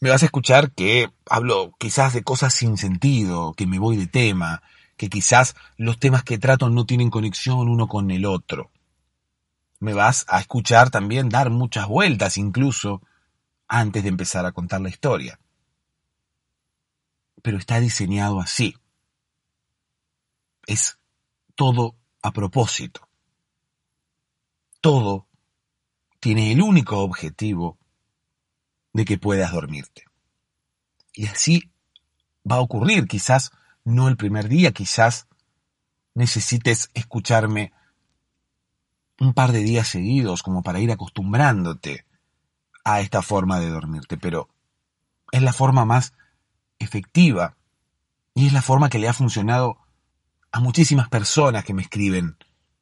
Me vas a escuchar que hablo quizás de cosas sin sentido, que me voy de tema, que quizás los temas que trato no tienen conexión uno con el otro. Me vas a escuchar también dar muchas vueltas incluso antes de empezar a contar la historia. Pero está diseñado así. Es todo a propósito. Todo tiene el único objetivo de que puedas dormirte. Y así va a ocurrir, quizás no el primer día, quizás necesites escucharme un par de días seguidos como para ir acostumbrándote a esta forma de dormirte, pero es la forma más efectiva y es la forma que le ha funcionado a muchísimas personas que me escriben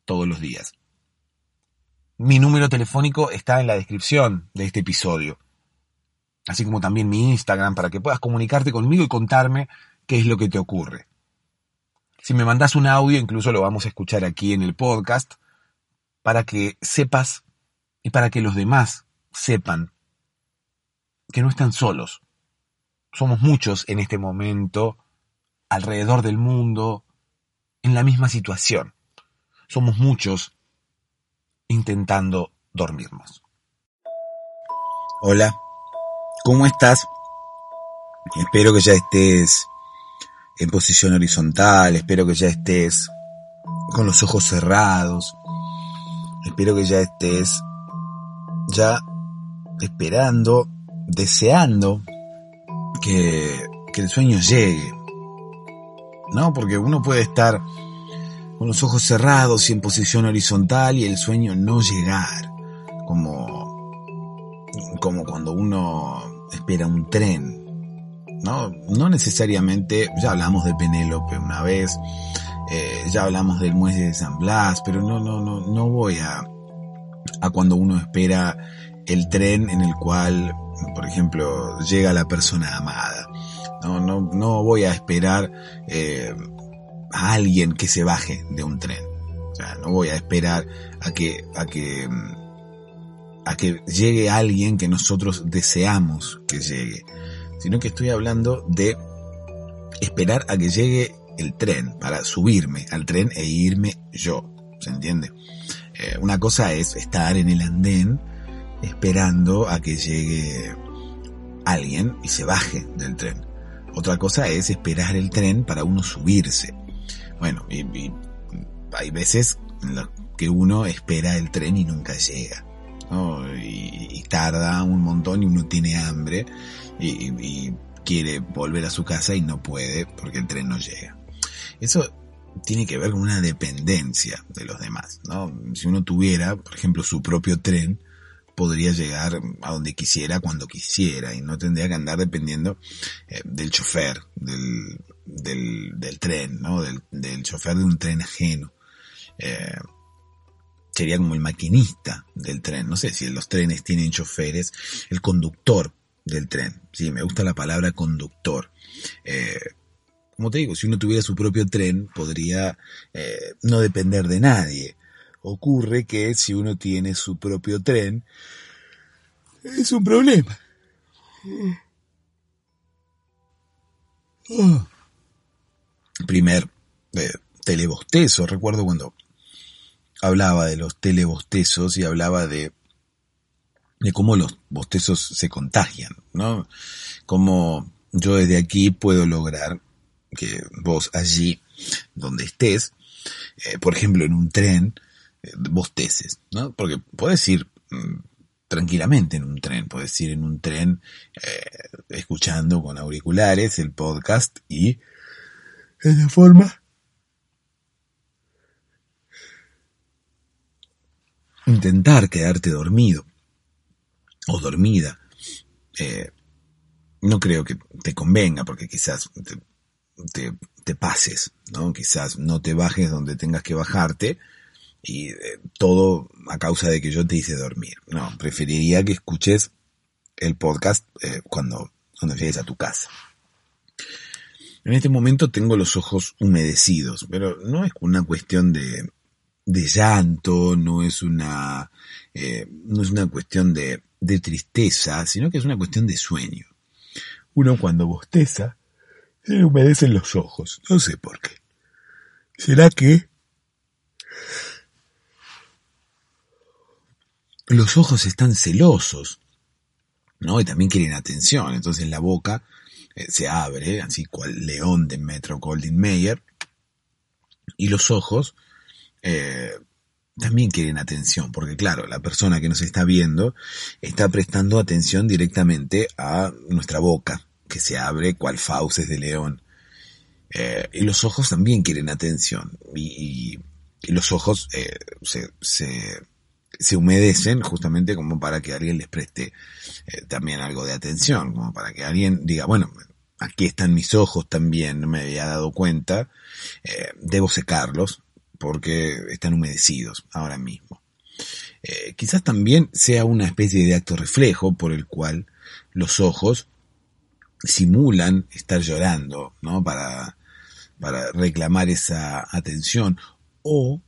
todos los días. Mi número telefónico está en la descripción de este episodio, así como también mi Instagram para que puedas comunicarte conmigo y contarme qué es lo que te ocurre. Si me mandas un audio, incluso lo vamos a escuchar aquí en el podcast, para que sepas y para que los demás sepan que no están solos. Somos muchos en este momento, alrededor del mundo, en la misma situación. Somos muchos intentando dormirnos. Hola, ¿cómo estás? Espero que ya estés en posición horizontal, espero que ya estés con los ojos cerrados, espero que ya estés ya esperando, deseando que, que el sueño llegue. ¿No? Porque uno puede estar con los ojos cerrados y en posición horizontal y el sueño no llegar, como, como cuando uno espera un tren. No, no necesariamente, ya hablamos de Penélope una vez, eh, ya hablamos del muelle de San Blas, pero no, no, no, no voy a, a cuando uno espera el tren en el cual, por ejemplo, llega la persona amada. No, no, no voy a esperar eh, a alguien que se baje de un tren. O sea, no voy a esperar a que, a que, a que llegue alguien que nosotros deseamos que llegue, sino que estoy hablando de esperar a que llegue el tren para subirme al tren e irme yo. ¿Se entiende? Eh, una cosa es estar en el andén esperando a que llegue alguien y se baje del tren. Otra cosa es esperar el tren para uno subirse. Bueno, hay veces en las que uno espera el tren y nunca llega. Y, tarda un montón y uno tiene hambre y, quiere volver a su casa y no puede porque el tren no llega. Eso tiene que ver con una dependencia de los demás, ¿no? Si uno tuviera, por ejemplo, su propio tren, podría llegar a donde quisiera cuando quisiera y no tendría que andar dependiendo eh, del chofer, del, del, del tren, ¿no? Del, del, chofer de un tren ajeno. Eh, sería como el maquinista del tren. No sé si los trenes tienen choferes, el conductor del tren. Sí, me gusta la palabra conductor. Eh, como te digo, si uno tuviera su propio tren, podría eh, no depender de nadie. Ocurre que si uno tiene su propio tren, es un problema. Oh primer eh, telebostezo. Recuerdo cuando hablaba de los telebostezos y hablaba de de cómo los bostezos se contagian, ¿no? Cómo yo desde aquí puedo lograr que vos allí donde estés, eh, por ejemplo en un tren, eh, bosteces, ¿no? Porque puedes ir mm, tranquilamente en un tren, puedes ir en un tren eh, escuchando con auriculares el podcast y de esa forma intentar quedarte dormido o dormida. Eh, no creo que te convenga porque quizás te, pases, ¿no? Quizás no te bajes donde tengas que bajarte y eh, todo a causa de que yo te hice dormir. No, preferiría que escuches el podcast eh, cuando, cuando llegues a tu casa. En este momento tengo los ojos humedecidos, pero no es una cuestión de, de llanto, no es una, eh, no es una cuestión de, de tristeza, sino que es una cuestión de sueño. Uno cuando bosteza, se le humedecen los ojos, no sé por qué. ¿Será que los ojos están celosos? ¿No? Y también quieren atención, entonces la boca eh, se abre, así cual león de Metro Goldwyn Mayer, y los ojos eh, también quieren atención, porque claro, la persona que nos está viendo está prestando atención directamente a nuestra boca, que se abre cual fauces de león. Eh, y los ojos también quieren atención, y, los ojos eh, se, se, se, humedecen justamente como para que alguien les preste también algo de atención, como para que alguien diga, bueno, aquí están mis ojos también, no me había dado cuenta, debo secarlos, porque están humedecidos ahora mismo. Eh, quizás también sea una especie de acto reflejo por el cual los ojos simulan estar llorando, ¿no? Para, para reclamar esa atención. O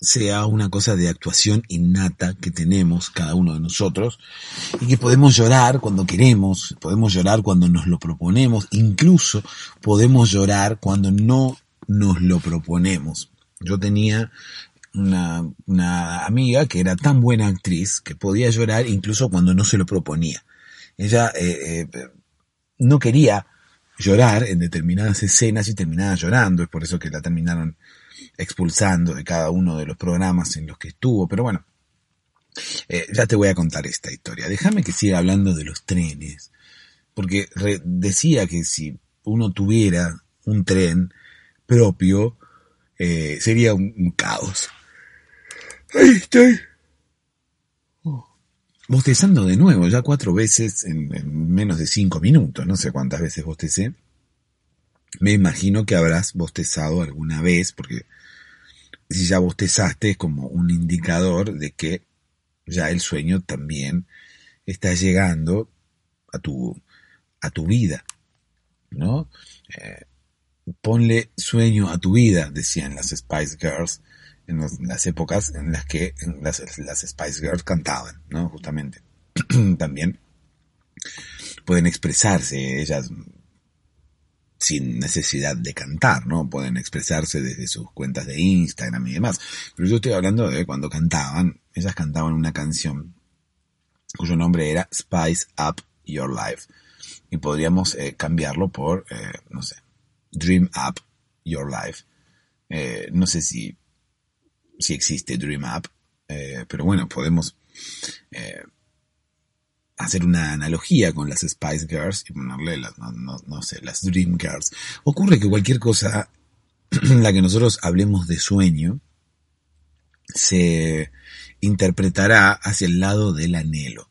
sea una cosa de actuación innata que tenemos cada uno de nosotros y que podemos llorar cuando queremos, podemos llorar cuando nos lo proponemos, incluso podemos llorar cuando no nos lo proponemos. Yo tenía una, una, amiga que era tan buena actriz que podía llorar incluso cuando no se lo proponía. Ella eh, eh, no quería llorar en determinadas escenas y terminaba llorando, es por eso que la terminaron expulsando de cada uno de los programas en los que estuvo, pero bueno, eh, ya te voy a contar esta historia. Déjame que siga hablando de los trenes, porque decía que si uno tuviera un tren propio, eh, sería un, caos. Ahí estoy. Bostezando de nuevo, ya cuatro veces en, menos de cinco minutos, no sé cuántas veces bostecé. Me imagino que habrás bostezado alguna vez, porque si ya bostezaste es como un indicador de que ya el sueño también está llegando a tu, a tu vida, ¿no? Eh, ponle sueño a tu vida, decían las Spice Girls en, las épocas en las que las, Spice Girls cantaban, ¿no? Justamente. También pueden expresarse ellas sin necesidad de cantar, ¿no? Pueden expresarse desde sus cuentas de Instagram y demás. Pero yo estoy hablando de cuando cantaban, ellas cantaban una canción cuyo nombre era Spice Up Your Life. Y podríamos eh, cambiarlo por, eh, no sé, Dream Up Your Life. Eh, no sé si, si existe Dream Up, eh, pero bueno, podemos eh, hacer una analogía con las Spice Girls y ponerle las, no, no, sé, las Dream Girls. Ocurre que cualquier cosa en la que nosotros hablemos de sueño se interpretará hacia el lado del anhelo.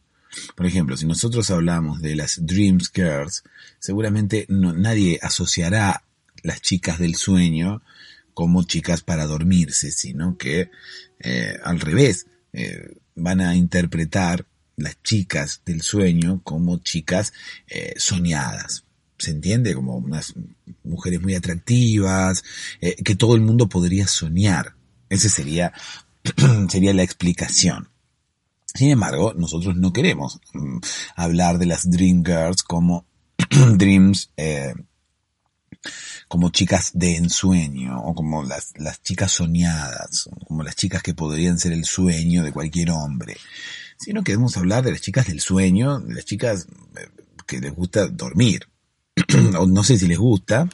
Por ejemplo, si nosotros hablamos de las Dreams Girls, seguramente no, nadie asociará las chicas del sueño como chicas para dormirse, sino que eh, al revés, eh, van a interpretar las chicas del sueño como chicas eh, soñadas. ¿Se entiende? Como unas mujeres muy atractivas, que todo el mundo podría soñar. Esa sería, sería la explicación. Sin embargo, nosotros no queremos mm, hablar de las Dream Girls como Dreams como chicas de ensueño, o como las, chicas soñadas, como las chicas que podrían ser el sueño de cualquier hombre, sino que debemos hablar de las chicas del sueño, de las chicas eh, que les gusta dormir. o no sé si les gusta,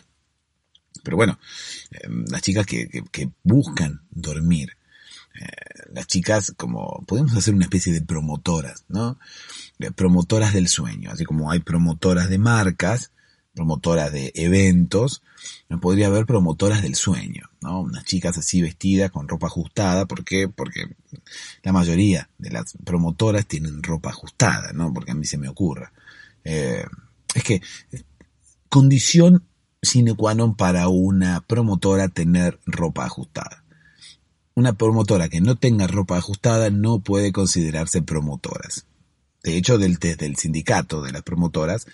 pero bueno, eh, las chicas que, que, buscan dormir. Eh, las chicas como, podemos hacer una especie de promotoras, ¿no? promotoras del sueño, así como hay promotoras de marcas, promotoras de eventos, podría haber promotoras del sueño, ¿no? Unas chicas así vestidas con ropa ajustada, ¿por qué? Porque la mayoría de las promotoras tienen ropa ajustada, ¿no? Porque a mí se me ocurra. Eh, es que condición sine qua non para una promotora tener ropa ajustada. Una promotora que no tenga ropa ajustada no puede considerarse promotoras. De hecho, del, desde el sindicato de las promotoras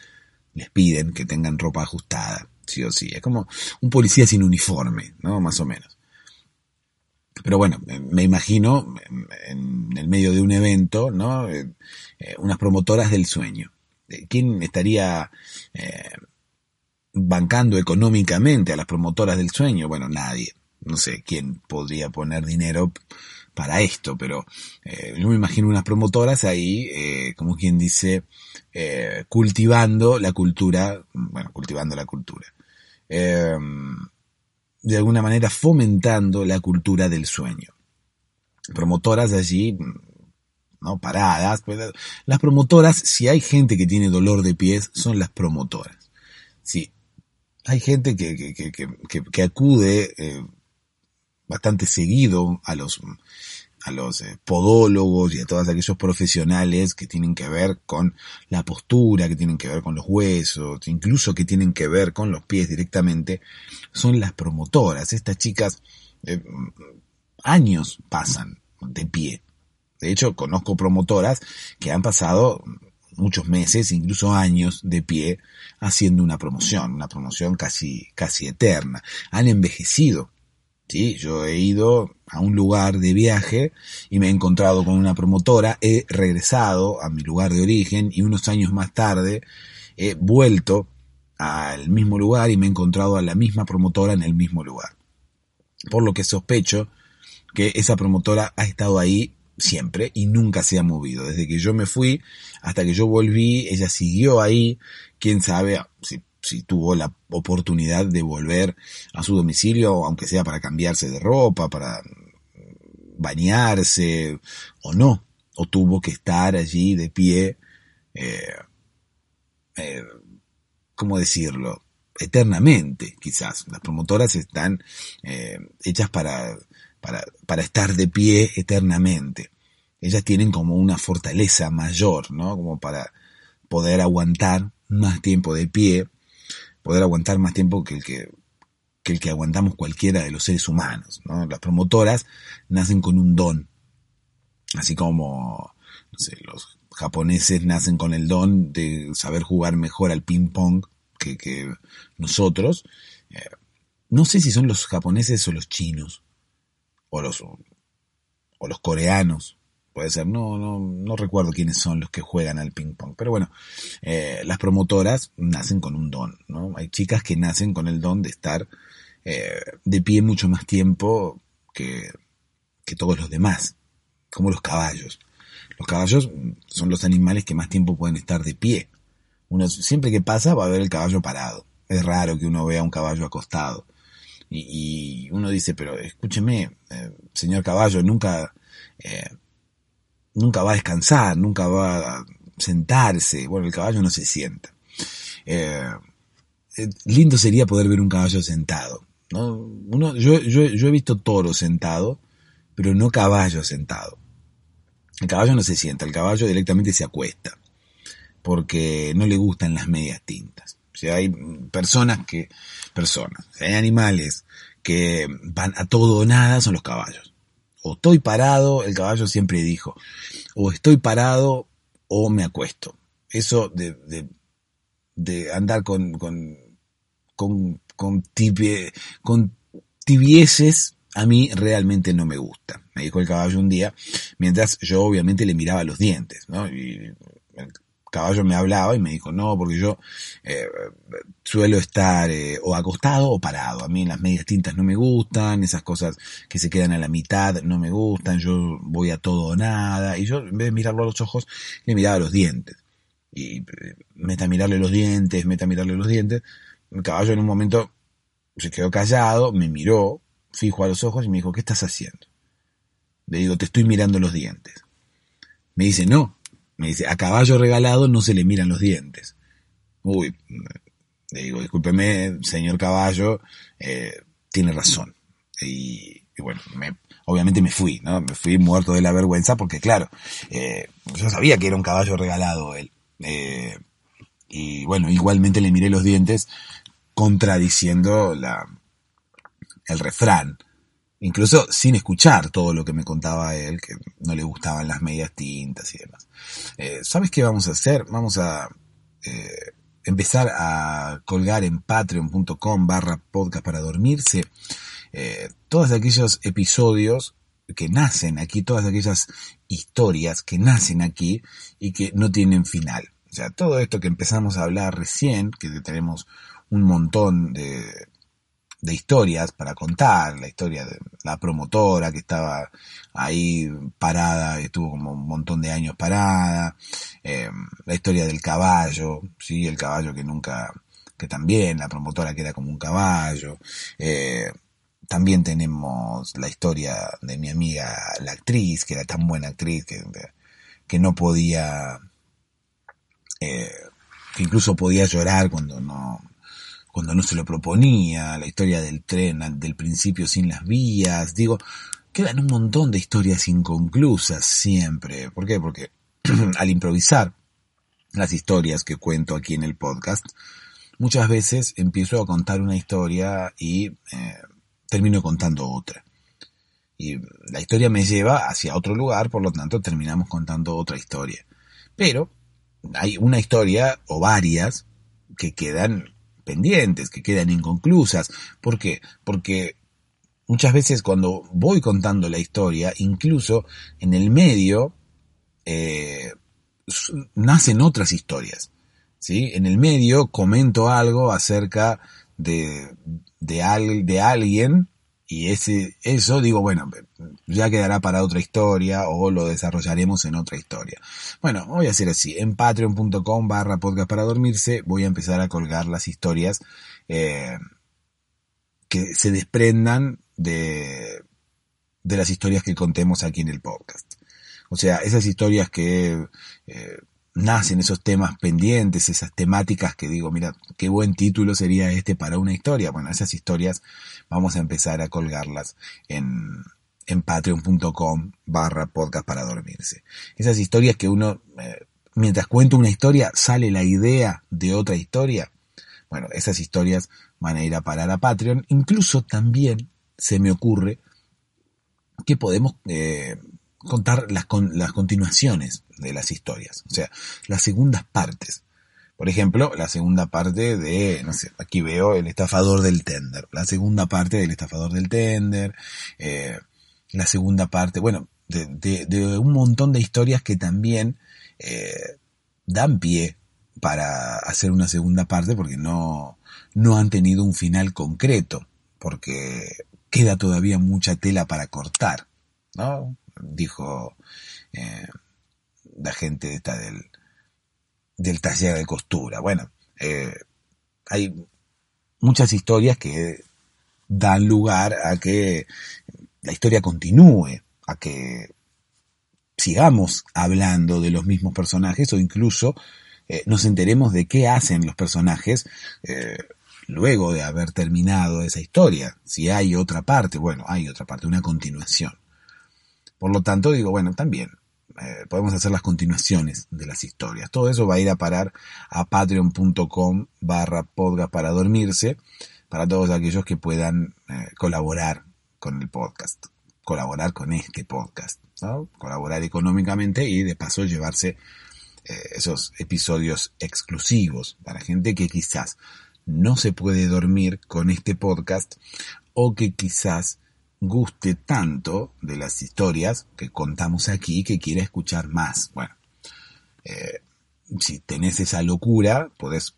les piden que tengan ropa ajustada, sí o sí. Es como un policía sin uniforme, ¿no? Más o menos. Pero bueno, me imagino en el medio de un evento, ¿no? Eh, eh, unas promotoras del sueño. Eh, ¿Quién estaría bancando económicamente a las promotoras del sueño? Bueno, nadie. No sé quién podría poner dinero para esto, pero eh, yo me imagino unas promotoras ahí, eh, como quien dice, eh, cultivando la cultura, bueno, cultivando la cultura, em, de alguna manera fomentando la cultura del sueño. Promotoras allí, ¿no? Paradas. Pues, las promotoras, si hay gente que tiene dolor de pies, son las promotoras. Sí. Hay gente que, que, que, que acude bastante seguido a los, a los eh, podólogos y a todos aquellos profesionales que tienen que ver con la postura, que tienen que ver con los huesos, incluso que tienen que ver con los pies directamente, son las promotoras. Estas chicas eh, años pasan de pie. De hecho, conozco promotoras que han pasado muchos meses, incluso años de pie haciendo una promoción, una promoción casi, casi eterna. Han envejecido Sí, yo he ido a un lugar de viaje y me he encontrado con una promotora, he regresado a mi lugar de origen y unos años más tarde he vuelto al mismo lugar y me he encontrado a la misma promotora en el mismo lugar. Por lo que sospecho que esa promotora ha estado ahí siempre y nunca se ha movido. Desde que yo me fui hasta que yo volví, ella siguió ahí. Quién sabe si si tuvo la oportunidad de volver a su domicilio, aunque sea para cambiarse de ropa, para bañarse o no, o tuvo que estar allí de pie, eh, eh, ¿cómo decirlo? Eternamente, quizás. Las promotoras están eh, hechas para, para, para estar de pie eternamente. Ellas tienen como una fortaleza mayor, ¿no? Como para poder aguantar más tiempo de pie poder aguantar más tiempo que el que, el que aguantamos cualquiera de los seres humanos. ¿no? Las promotoras nacen con un don, así como no sé, los japoneses nacen con el don de saber jugar mejor al ping pong que, que nosotros. Eh, no sé si son los japoneses o los chinos, o los, o los coreanos, puede ser, no, no, no recuerdo quiénes son los que juegan al ping pong, pero bueno, eh, las promotoras nacen con un don, ¿no? Hay chicas que nacen con el don de estar eh, de pie mucho más tiempo que, que todos los demás, como los caballos. Los caballos son los animales que más tiempo pueden estar de pie. Uno, siempre que pasa va a ver el caballo parado. Es raro que uno vea un caballo acostado. Y, uno dice, pero escúcheme, eh, señor caballo, nunca nunca va a descansar, nunca va a sentarse. Bueno, el caballo no se sienta. Eh, eh, lindo sería poder ver un caballo sentado. ¿no? Uno, yo, yo, yo he visto toro sentado, pero no caballo sentado. El caballo no se sienta, el caballo directamente se acuesta, porque no le gustan las medias tintas. O sea, hay personas que, personas, hay animales que van a todo o nada, son los caballos o estoy parado, el caballo siempre dijo, o estoy parado o me acuesto. Eso de, de, andar con, con, con, con, con tibieses a mí realmente no me gusta. Me dijo el caballo un día, mientras yo obviamente le miraba los dientes, ¿no? Y caballo me hablaba y me dijo, no, porque yo eh, suelo estar eh, o acostado o parado. A mí las medias tintas no me gustan, esas cosas que se quedan a la mitad no me gustan, yo voy a todo o nada. Y yo, en vez de mirarlo a los ojos, le miraba los dientes. Y eh, meta a mirarle los dientes, meta a mirarle los dientes. El caballo en un momento se quedó callado, me miró, fijo a los ojos y me dijo, ¿qué estás haciendo? Le digo, te estoy mirando los dientes. Me dice, no, me dice, a caballo regalado no se le miran los dientes. Uy, le digo, discúlpeme, señor caballo, eh, tiene razón. Y, bueno, obviamente me fui, ¿no? Me fui muerto de la vergüenza porque, claro, eh, yo sabía que era un caballo regalado él. Eh, y bueno, igualmente le miré los dientes contradiciendo la, el refrán incluso sin escuchar todo lo que me contaba él, que no le gustaban las medias tintas y demás. Eh, ¿Sabes qué vamos a hacer? Vamos a eh, empezar a colgar en patreon.com barra podcast para dormirse eh, todos aquellos episodios que nacen aquí, todas aquellas historias que nacen aquí y que no tienen final. O sea, todo esto que empezamos a hablar recién, que tenemos un montón de, de historias para contar, la historia de la promotora que estaba ahí parada, estuvo como un montón de años parada, eh, la historia del caballo, sí, el caballo que nunca, que también, la promotora que era como un caballo, eh, también tenemos la historia de mi amiga, la actriz, que era tan buena actriz que, que no podía, eh, que incluso podía llorar cuando no, cuando no se lo proponía, la historia del tren del principio sin las vías, digo, quedan un montón de historias inconclusas siempre. ¿Por qué? Porque al improvisar las historias que cuento aquí en el podcast, muchas veces empiezo a contar una historia y eh, termino contando otra. Y la historia me lleva hacia otro lugar, por lo tanto terminamos contando otra historia. Pero hay una historia o varias que quedan pendientes, que quedan inconclusas. ¿Por qué? Porque muchas veces cuando voy contando la historia, incluso en el medio, eh, nacen otras historias. ¿sí? En el medio comento algo acerca de, de, de alguien y ese, eso digo, bueno, ya quedará para otra historia o lo desarrollaremos en otra historia. Bueno, voy a hacer así, en patreon.com barra podcast para dormirse voy a empezar a colgar las historias eh, que se desprendan de, de las historias que contemos aquí en el podcast. O sea, esas historias que eh, nacen esos temas pendientes, esas temáticas que digo, mira, qué buen título sería este para una historia. Bueno, esas historias vamos a empezar a colgarlas en, en patreon.com barra podcast para dormirse. Esas historias que uno, eh, mientras cuento una historia, sale la idea de otra historia. Bueno, esas historias van a ir a parar a Patreon. Incluso también se me ocurre que podemos eh, contar las, las continuaciones de las historias, o sea, las segundas partes. Por ejemplo, la segunda parte de, no sé, aquí veo el estafador del tender, la segunda parte del estafador del tender, eh, la segunda parte, bueno, de, un montón de historias que también eh, dan pie para hacer una segunda parte porque no, no han tenido un final concreto, porque queda todavía mucha tela para cortar, ¿no? dijo eh, la gente esta del, del taller de costura. Bueno, eh, hay muchas historias que dan lugar a que la historia continúe, a que sigamos hablando de los mismos personajes o incluso eh, nos enteremos de qué hacen los personajes luego de haber terminado esa historia. Si hay otra parte, bueno, hay otra parte, una continuación. Por lo tanto, digo, bueno, también eh, podemos hacer las continuaciones de las historias. Todo eso va a ir a parar a patreon.com barra podcast para dormirse para todos aquellos que puedan eh, colaborar con el podcast, colaborar con este podcast, ¿no? colaborar económicamente y de paso llevarse eh, esos episodios exclusivos para gente que quizás no se puede dormir con este podcast o que quizás guste tanto de las historias que contamos aquí que quiera escuchar más. Bueno, eh, si tenés esa locura, podés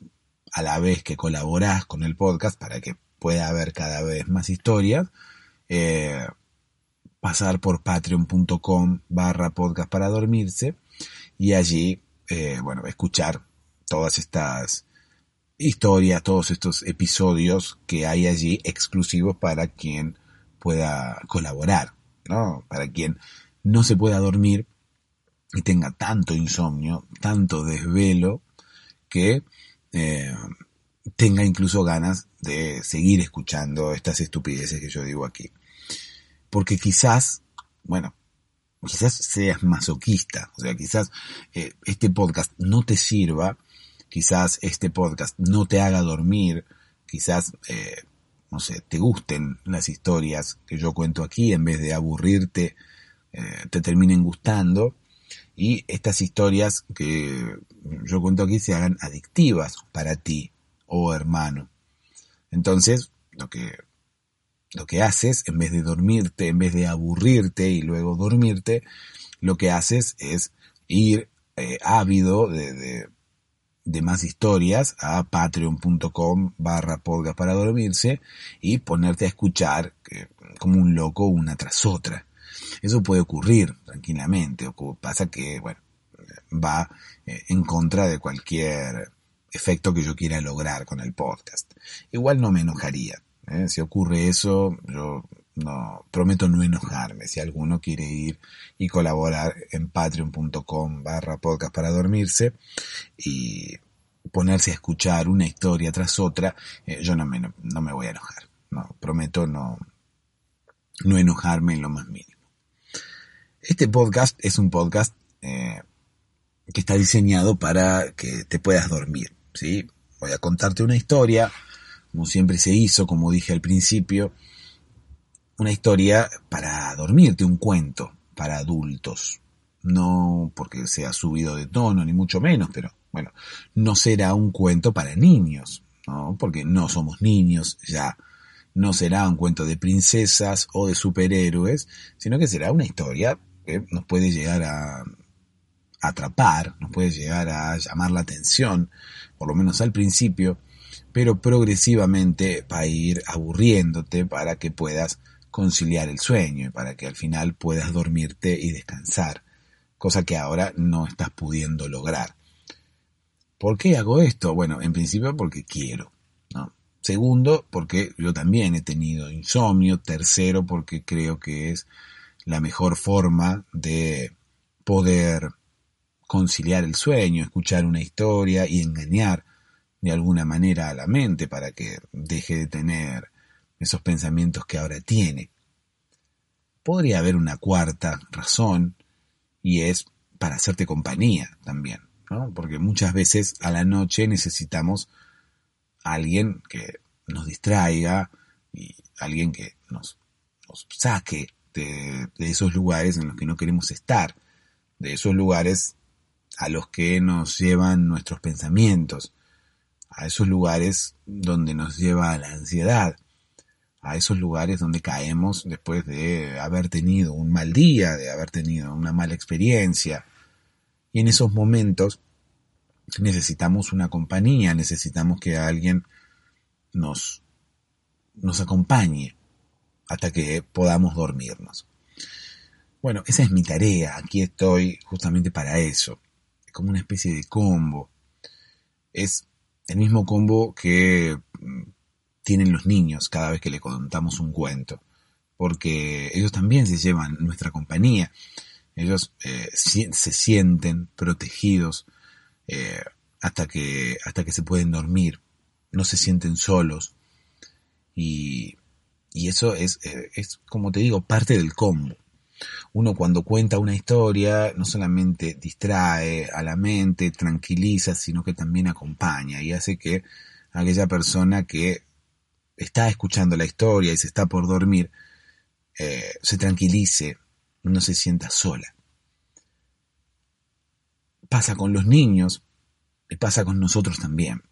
a la vez que colaborás con el podcast para que pueda haber cada vez más historias, eh, pasar por patreon.com barra podcast para dormirse y allí, eh, bueno, escuchar todas estas historias, todos estos episodios que hay allí exclusivos para quien pueda colaborar, ¿no? Para quien no se pueda dormir y tenga tanto insomnio, tanto desvelo, que eh, tenga incluso ganas de seguir escuchando estas estupideces que yo digo aquí. Porque quizás, bueno, quizás seas masoquista, o sea, quizás eh, este podcast no te sirva, quizás este podcast no te haga dormir, quizás, eh, no sé, te gusten las historias que yo cuento aquí, en vez de aburrirte, te terminen gustando, y estas historias que yo cuento aquí se hagan adictivas para ti, oh hermano. Entonces, lo que, lo que haces, en vez de dormirte, en vez de aburrirte y luego dormirte, lo que haces es ir eh, ávido de, de, más historias a patreon.com barra podcast para dormirse y ponerte a escuchar como un loco una tras otra. Eso puede ocurrir tranquilamente, pasa que, bueno, va eh, en contra de cualquier efecto que yo quiera lograr con el podcast. Igual no me enojaría. ¿eh? Si ocurre eso, yo no prometo no enojarme. Si alguno quiere ir y colaborar en patreon.com barra podcast para dormirse y ponerse a escuchar una historia tras otra, eh, yo no me, no me voy a enojar. No, prometo no, no enojarme en lo más mínimo. Este podcast es un podcast eh, que está diseñado para que te puedas dormir, ¿sí? Voy a contarte una historia, como siempre se hizo, como dije al principio, una historia para dormirte, un cuento para adultos. No porque sea subido de tono, ni mucho menos, pero bueno, no será un cuento para niños, ¿no? Porque no somos niños ya. No será un cuento de princesas o de superhéroes, sino que será una historia que nos puede llegar a atrapar, nos puede llegar a llamar la atención, por lo menos al principio, pero progresivamente va a ir aburriéndote para que puedas conciliar el sueño y para que al final puedas dormirte y descansar, cosa que ahora no estás pudiendo lograr. ¿Por qué hago esto? Bueno, en principio porque quiero. Segundo, porque yo también he tenido insomnio. Tercero, porque creo que es la mejor forma de poder conciliar el sueño, escuchar una historia y engañar de alguna manera a la mente para que deje de tener esos pensamientos que ahora tiene. Podría haber una cuarta razón y es para hacerte compañía también, ¿no? Porque muchas veces a la noche necesitamos a alguien que nos distraiga y alguien que nos, nos saque de, esos lugares en los que no queremos estar, de esos lugares a los que nos llevan nuestros pensamientos, a esos lugares donde nos lleva la ansiedad, a esos lugares donde caemos después de haber tenido un mal día, de haber tenido una mala experiencia. Y en esos momentos necesitamos una compañía, necesitamos que alguien nos, nos acompañe, hasta que podamos dormirnos. Bueno, esa es mi tarea, aquí estoy justamente para eso. Es como una especie de combo. Es el mismo combo que mm, tienen los niños cada vez que le contamos un cuento, porque ellos también se llevan nuestra compañía, ellos eh, se sienten protegidos eh, hasta, que, hasta que se pueden dormir, no se sienten solos. Y y eso es, eh, es, como te digo, parte del combo. Uno cuando cuenta una historia no solamente distrae a la mente, tranquiliza, sino que también acompaña y hace que aquella persona que está escuchando la historia y se está por dormir, eh, se tranquilice, no se sienta sola. Pasa con los niños y pasa con nosotros también.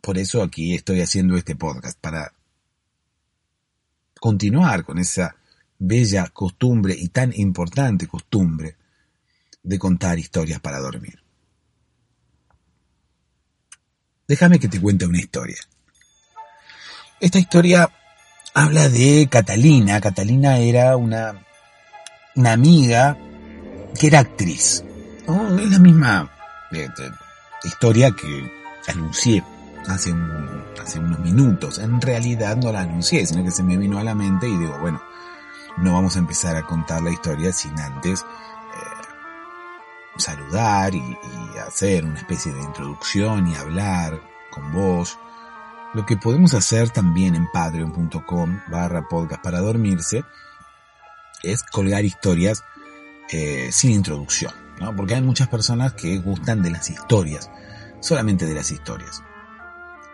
Por eso aquí estoy haciendo este podcast, para continuar con esa bella costumbre y tan importante costumbre de contar historias para dormir. déjame que te cuente una historia. Esta historia habla de Catalina. Catalina era una, una amiga que era actriz. Es la misma eh, historia que anuncié hace, hace unos minutos. En realidad no la anuncié, sino que se me vino a la mente y digo, bueno, no vamos a empezar a contar la historia sin antes eh, saludar y, y, hacer una especie de introducción y hablar con vos. Lo que podemos hacer también en patreon.com barra podcast para dormirse es colgar historias eh, sin introducción, ¿no? Porque hay muchas personas que gustan de las historias, solamente de las historias,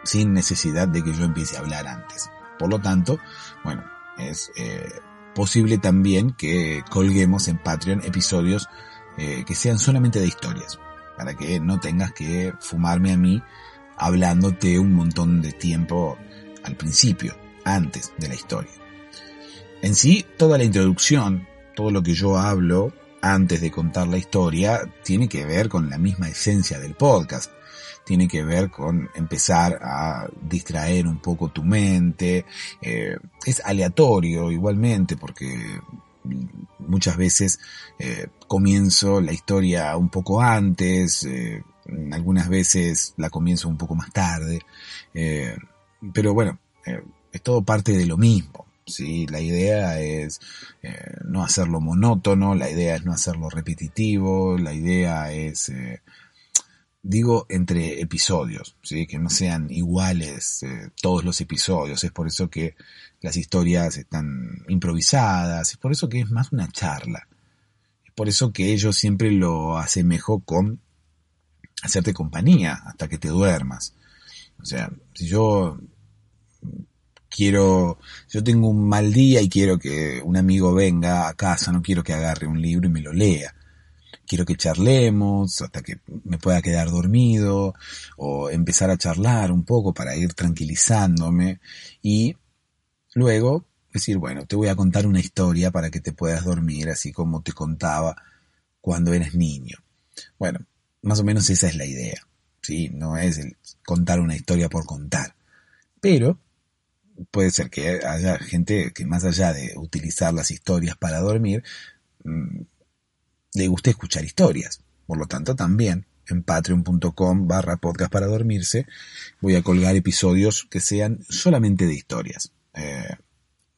sin necesidad de que yo empiece a hablar antes. Por lo tanto, bueno, es eh, posible también que colguemos en Patreon episodios eh, que sean solamente de historias, para que no tengas que fumarme a mí hablándote un montón de tiempo al principio, antes de la historia. En sí, toda la introducción, todo lo que yo hablo antes de contar la historia, tiene que ver con la misma esencia del podcast tiene que ver con empezar a distraer un poco tu mente. Eh, es aleatorio igualmente porque muchas veces eh, comienzo la historia un poco antes, eh, algunas veces la comienzo un poco más tarde, pero bueno, es todo parte de lo mismo. ¿sí? La idea es no hacerlo monótono, la idea es no hacerlo repetitivo, la idea es digo entre episodios, ¿sí? que no sean iguales eh, todos los episodios, es por eso que las historias están improvisadas, es por eso que es más una charla, es por eso que yo siempre lo asemejo con hacerte compañía hasta que te duermas. O sea, si yo quiero, yo tengo un mal día y quiero que un amigo venga a casa, no quiero que agarre un libro y me lo lea quiero que charlemos hasta que me pueda quedar dormido o empezar a charlar un poco para ir tranquilizándome y luego decir, bueno, te voy a contar una historia para que te puedas dormir así como te contaba cuando eres niño. Bueno, más o menos esa es la idea, ¿sí? No es el contar una historia por contar. Pero puede ser que haya gente que más allá de utilizar las historias para dormir, mm, le guste escuchar historias. Por lo tanto, también en patreon.com barra podcast para dormirse voy a colgar episodios que sean solamente de historias, eh,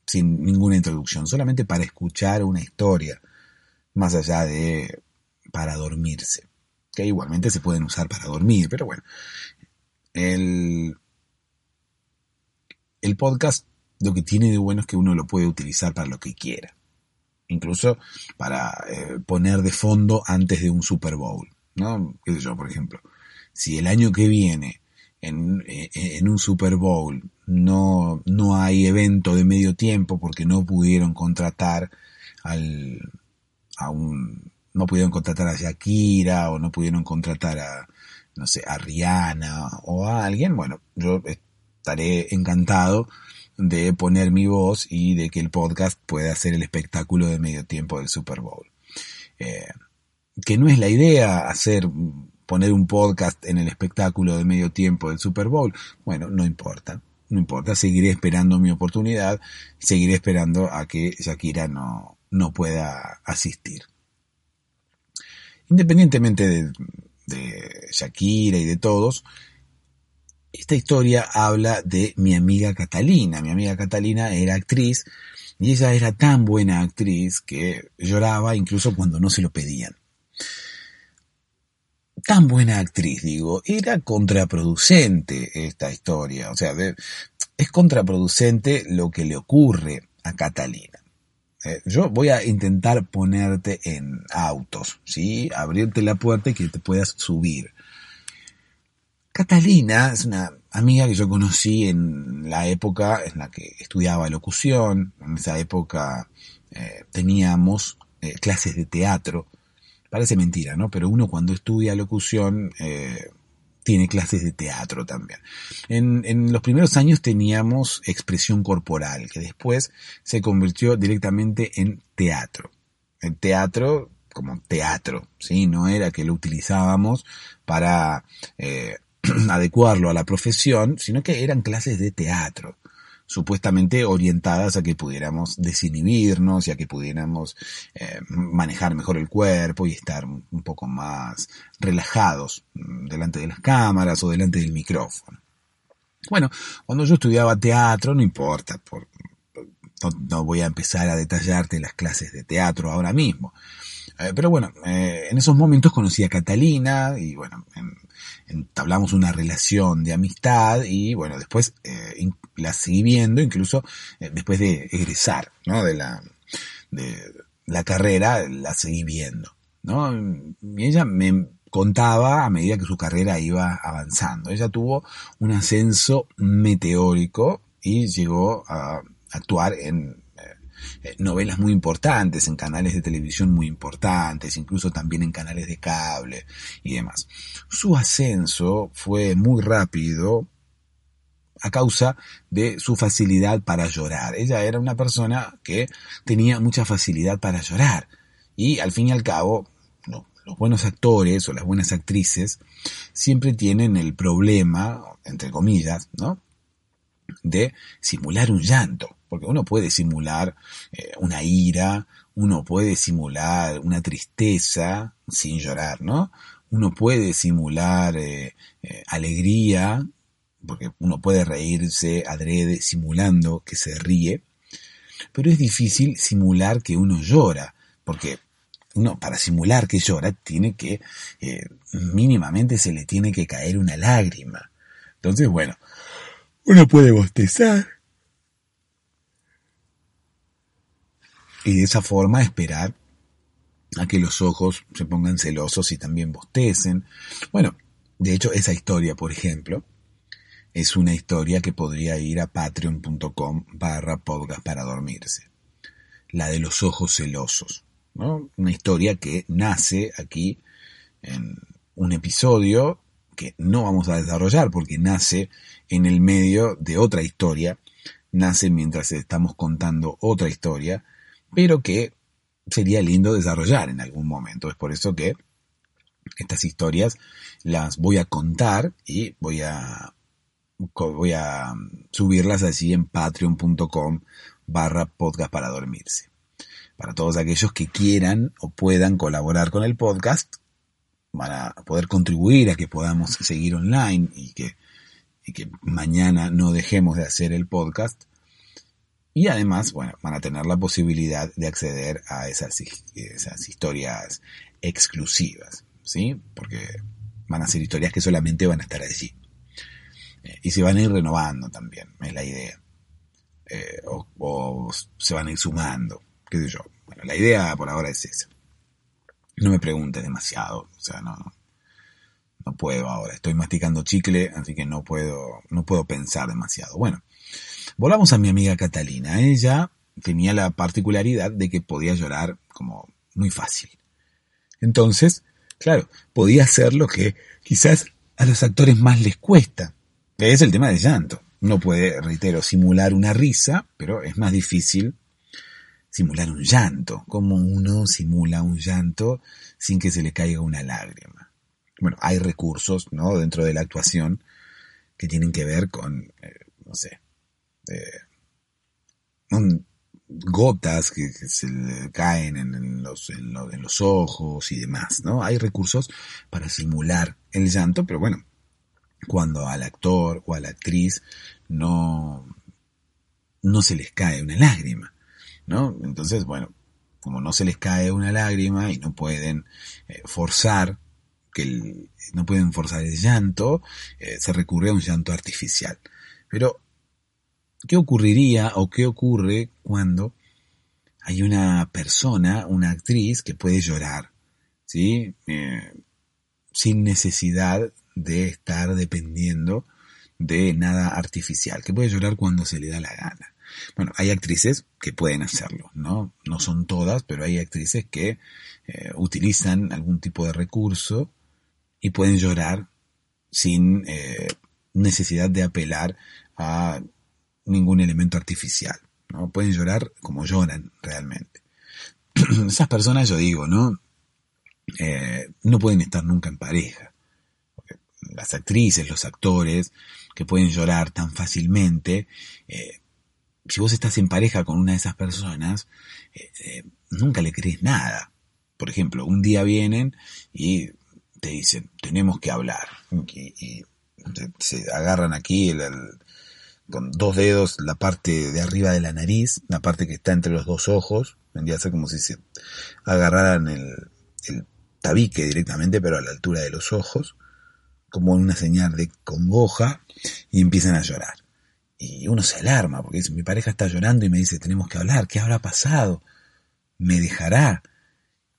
sin ninguna introducción, solamente para escuchar una historia, más allá de para dormirse, igualmente se pueden usar para dormir, pero bueno, el, el podcast lo que tiene de bueno es que uno lo puede utilizar para lo que quiera incluso para eh, poner de fondo antes de un Super Bowl, ¿no? ¿Qué sé yo, por ejemplo? Si el año que viene en, eh, en, un Super Bowl no, no hay evento de medio tiempo porque no pudieron contratar al, a un, no pudieron contratar a Shakira o no pudieron contratar a, no sé, a Rihanna o a alguien, bueno, yo estaré encantado de poner mi voz y de que el podcast pueda ser el espectáculo de medio tiempo del Super Bowl. Eh, que no es la idea hacer poner un podcast en el espectáculo de medio tiempo del Super Bowl. Bueno, no importa, no importa, seguiré esperando mi oportunidad, seguiré esperando a que Shakira no, no pueda asistir. Independientemente de, Shakira y de todos, esta historia habla de mi amiga Catalina. Mi amiga Catalina era actriz y ella era tan buena actriz que lloraba incluso cuando no se lo pedían. Tan buena actriz, digo, era contraproducente esta historia. O sea, es contraproducente lo que le ocurre a Catalina. Eh, yo voy a intentar ponerte en autos, ¿sí? Abrirte la puerta y que te puedas subir. Catalina es una amiga que yo conocí en la época en la que estudiaba locución. En esa época eh, teníamos eh, clases de teatro. Parece mentira, ¿no? Pero uno cuando estudia locución tiene clases de teatro también. En, los primeros años teníamos expresión corporal, que después se convirtió directamente en teatro. El teatro como teatro, ¿sí? No era que lo utilizábamos para adecuarlo a la profesión, sino que eran clases de teatro supuestamente orientadas a que pudiéramos desinhibirnos y a que pudiéramos eh, manejar mejor el cuerpo y estar un poco más relajados mm, delante de las cámaras o delante del micrófono. Bueno, cuando yo estudiaba teatro, no importa, por, no, voy a empezar a detallarte las clases de teatro ahora mismo. Eh, pero bueno, eh, en esos momentos conocí a Catalina y bueno, entablamos una relación de amistad y bueno, después eh, la seguí viendo incluso después de egresar, ¿no? De la, de la carrera, la seguí viendo, ¿no? Y ella me contaba a medida que su carrera iba avanzando. Ella tuvo un ascenso meteórico y llegó a actuar en eh, novelas muy importantes, en canales de televisión muy importantes, incluso también en canales de cable y demás. Su ascenso fue muy rápido a causa de su facilidad para llorar. Ella era una persona que tenía mucha facilidad para llorar y al fin y al cabo los buenos actores o las buenas actrices siempre tienen el problema, entre comillas, ¿no? de simular un llanto, porque uno puede simular eh, una ira, uno puede simular una tristeza sin llorar, ¿no? Uno puede simular eh, eh, alegría, porque uno puede reírse adrede simulando que se ríe, pero es difícil simular que uno llora, porque uno para simular que llora tiene que, mínimamente se le tiene que caer una lágrima. Entonces, bueno, uno puede bostezar. Y de esa forma esperar a que los ojos se pongan celosos y también bostecen. Bueno, de hecho esa historia, por ejemplo, es una historia que podría ir a patreon.com barra podcast para dormirse. La de los ojos celosos. ¿no? Una historia que nace aquí en un episodio que no vamos a desarrollar porque nace en el medio de otra historia, nace mientras estamos contando otra historia, pero que sería lindo desarrollar en algún momento. Es por eso que estas historias las voy a contar y voy a voy a subirlas así en patreon.com barra podcast para dormirse. Para todos aquellos que quieran o puedan colaborar con el podcast, para poder contribuir a que podamos seguir online y que, que mañana no dejemos de hacer el podcast. Y además, bueno, van a tener la posibilidad de acceder a esas, historias exclusivas, ¿sí? Porque van a ser historias que solamente van a estar allí. Eh, y se van a ir renovando también, es la idea. Eh, o, se van a ir sumando, qué sé yo. Bueno, la idea por ahora es esa. No me preguntes demasiado, o sea, no, no puedo ahora. Estoy masticando chicle, así que no puedo, no puedo pensar demasiado. Bueno, volvamos a mi amiga Catalina. Ella tenía la particularidad de que podía llorar como muy fácil. Entonces, claro, podía hacer lo que quizás a los actores más les cuesta, es el tema del llanto. No puede, reitero, simular una risa, pero es más difícil simular un llanto, como uno simula un llanto sin que se le caiga una lágrima. Bueno, hay recursos, ¿no? Dentro de la actuación que tienen que ver con, eh, no sé, eh, gotas que, se le caen en, los, ojos y demás, ¿no? Hay recursos para simular el llanto, pero bueno, cuando al actor o a la actriz no, no se les cae una lágrima. ¿no? Entonces, bueno, como no se les cae una lágrima y no pueden eh, forzar que no pueden forzar el llanto, eh, se recurre a un llanto artificial. Pero, ¿qué ocurriría o qué ocurre cuando hay una persona, una actriz que puede llorar, ¿sí? Eh, sin necesidad de estar dependiendo de nada artificial, que puede llorar cuando se le da la gana. Bueno, hay actrices que pueden hacerlo, ¿no? No son todas, pero hay actrices que eh, utilizan algún tipo de recurso y pueden llorar sin eh, necesidad de apelar a ningún elemento artificial, ¿no? Pueden llorar como lloran realmente. Esas personas, yo digo, ¿no? Eh, no pueden estar nunca en pareja. las actrices, los actores, que pueden llorar tan fácilmente, eh, si vos estás en pareja con una de esas personas, eh, nunca le crees nada. Por ejemplo, un día vienen y te dicen, tenemos que hablar. Y, se, agarran aquí con dos dedos la parte de arriba de la nariz, la parte que está entre los dos ojos, vendría a ser como si se agarraran el, tabique directamente, pero a la altura de los ojos, como una señal de congoja, y empiezan a llorar. Y uno se alarma, porque dice, mi pareja está llorando y me dice, tenemos que hablar, ¿qué habrá pasado? ¿Me dejará?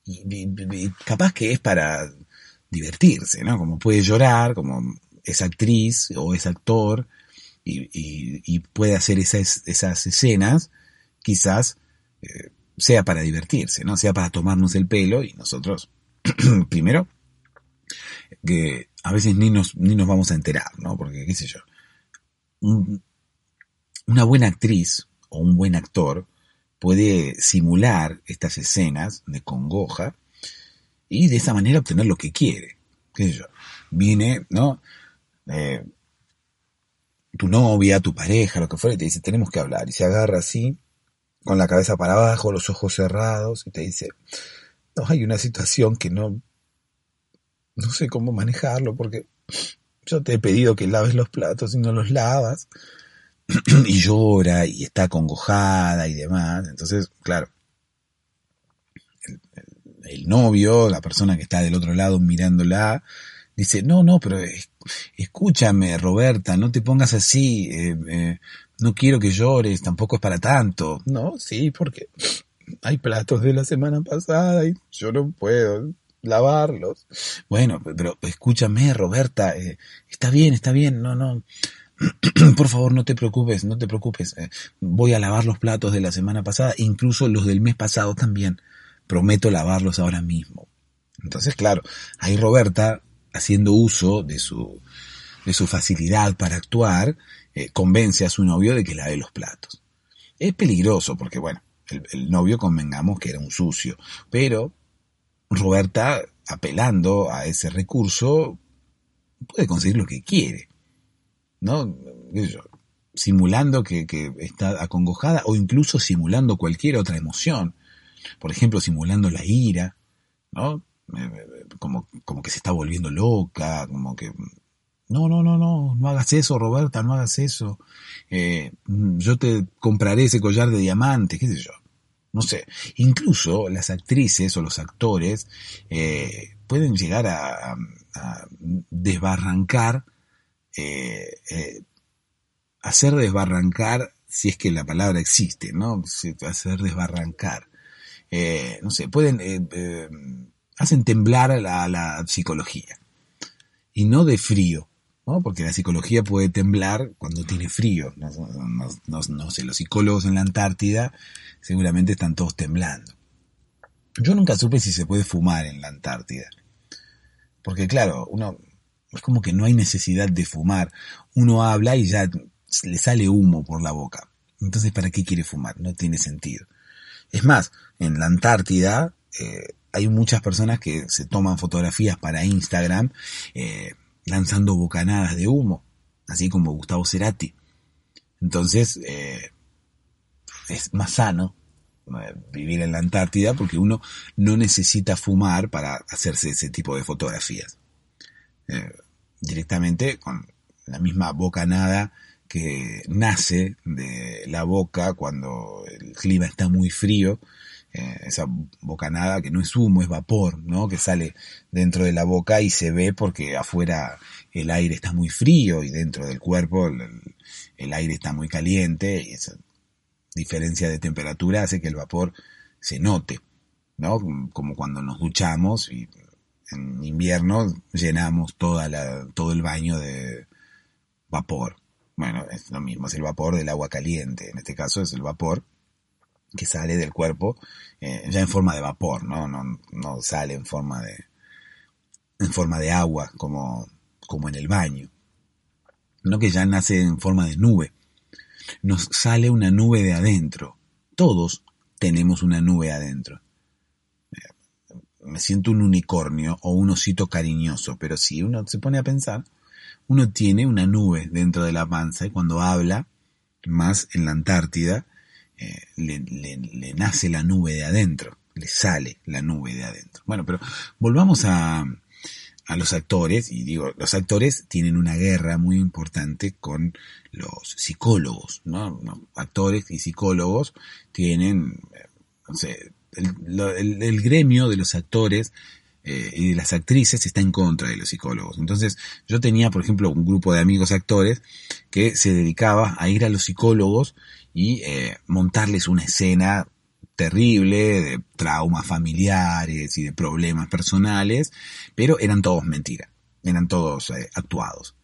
Y, capaz que es para divertirse, ¿no? Como puede llorar, como es actriz o es actor, y, puede hacer esas, esas escenas, quizás eh, sea para divertirse, ¿no? Sea para tomarnos el pelo y nosotros, primero, que a veces ni nos, ni nos vamos a enterar, ¿no? Porque, qué sé yo, una buena actriz o un buen actor puede simular estas escenas de congoja y de esa manera obtener lo que quiere. ¿Qué sé yo? Viene, ¿no? Eh, tu novia, tu pareja, lo que fuera, y te dice, tenemos que hablar. Y se agarra así, con la cabeza para abajo, los ojos cerrados, y te dice, no, hay una situación que no, no sé cómo manejarlo, porque yo te he pedido que laves los platos y no los lavas. y llora y está acongojada y demás. Entonces, claro, el, novio, la persona que está del otro lado mirándola, dice, no, no, pero escúchame, Roberta, no te pongas así, eh, eh, no quiero que llores, tampoco es para tanto. No, sí, porque hay platos de la semana pasada y yo no puedo lavarlos. Bueno, pero escúchame, Roberta, eh, está bien, está bien, no, no, por favor, no te preocupes, no te preocupes. Voy a lavar los platos de la semana pasada, incluso los del mes pasado también. Prometo lavarlos ahora mismo. Entonces, claro, ahí Roberta, haciendo uso de su, de su facilidad para actuar, eh, convence a su novio de que lave los platos. Es peligroso porque, bueno, el, el novio convengamos que era un sucio, pero Roberta, apelando a ese recurso, puede conseguir lo que quiere. ¿no? Simulando que, está acongojada o incluso simulando cualquier otra emoción. Por ejemplo, simulando la ira, ¿no? Como, como que se está volviendo loca, como que no, no, no, no, no hagas eso, Roberta, no hagas eso. Eh, yo te compraré ese collar de diamantes, qué sé yo. No sé. Incluso las actrices o los actores eh, pueden llegar a, a desbarrancar eh, eh, hacer desbarrancar, si es que la palabra existe, ¿no? Hacer desbarrancar. Eh, no sé, pueden, hacen temblar la, la psicología. Y no de frío, ¿no? Porque la psicología puede temblar cuando tiene frío. No, no, sé, los psicólogos en la Antártida seguramente están todos temblando. Yo nunca supe si se puede fumar en la Antártida. Porque claro, uno es como que no hay necesidad de fumar. Uno habla y ya le sale humo por la boca. Entonces, ¿para qué quiere fumar? No tiene sentido. Es más, en la Antártida eh, hay muchas personas que se toman fotografías para Instagram eh, lanzando bocanadas de humo, así como Gustavo Cerati. Entonces, eh, es más sano vivir en la Antártida porque uno no necesita fumar para hacerse ese tipo de fotografías. Eh, directamente con la misma bocanada que nace de la boca cuando el clima está muy frío, eh, esa bocanada que no es humo, es vapor, ¿no? Que sale dentro de la boca y se ve porque afuera el aire está muy frío y dentro del cuerpo el, el aire está muy caliente y esa diferencia de temperatura hace que el vapor se note, ¿no? Como cuando nos duchamos y en invierno llenamos toda la, todo el baño de vapor. Bueno, es lo mismo, es el vapor del agua caliente. En este caso es el vapor que sale del cuerpo eh, ya en forma de vapor, ¿no? ¿no? No sale en forma de en forma de agua como, como en el baño. No que ya nace en forma de nube. Nos sale una nube de adentro. Todos tenemos una nube adentro me siento un unicornio o un osito cariñoso, pero si uno se pone a pensar, uno tiene una nube dentro de la panza y cuando habla, más en la Antártida, eh, le, nace la nube de adentro, le sale la nube de adentro. Bueno, pero volvamos a, a los actores, y digo, los actores tienen una guerra muy importante con los psicólogos, ¿no? Actores y psicólogos tienen, sé, el, gremio de los actores eh, y de las actrices está en contra de los psicólogos. Entonces, yo tenía, por ejemplo, un grupo de amigos actores que se dedicaba a ir a los psicólogos y eh, montarles una escena terrible de traumas familiares y de problemas personales, pero eran todos mentiras, eran todos eh, actuados.